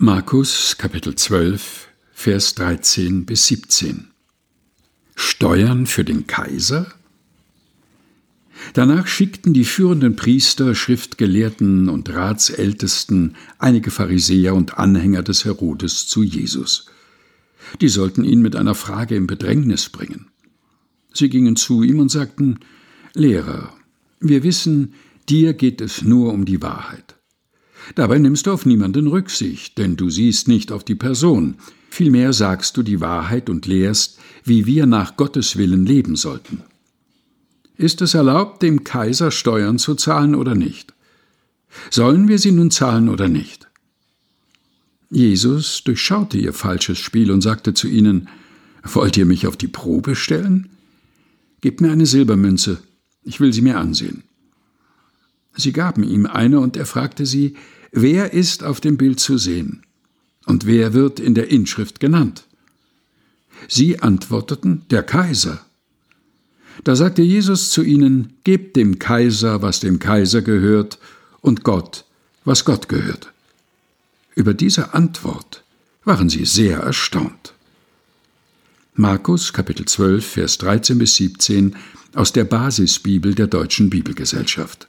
Markus Kapitel 12, Vers 13 bis 17 Steuern für den Kaiser? Danach schickten die führenden Priester, Schriftgelehrten und Ratsältesten einige Pharisäer und Anhänger des Herodes zu Jesus. Die sollten ihn mit einer Frage in Bedrängnis bringen. Sie gingen zu ihm und sagten Lehrer, wir wissen, dir geht es nur um die Wahrheit. Dabei nimmst du auf niemanden Rücksicht, denn du siehst nicht auf die Person, vielmehr sagst du die Wahrheit und lehrst, wie wir nach Gottes Willen leben sollten. Ist es erlaubt, dem Kaiser Steuern zu zahlen oder nicht? Sollen wir sie nun zahlen oder nicht? Jesus durchschaute ihr falsches Spiel und sagte zu ihnen, Wollt ihr mich auf die Probe stellen? Gebt mir eine Silbermünze, ich will sie mir ansehen. Sie gaben ihm eine, und er fragte sie, Wer ist auf dem Bild zu sehen? Und wer wird in der Inschrift genannt? Sie antworteten, Der Kaiser. Da sagte Jesus zu ihnen, Gebt dem Kaiser, was dem Kaiser gehört, und Gott, was Gott gehört. Über diese Antwort waren sie sehr erstaunt. Markus Kapitel 12, Vers 13 bis 17 aus der Basisbibel der Deutschen Bibelgesellschaft.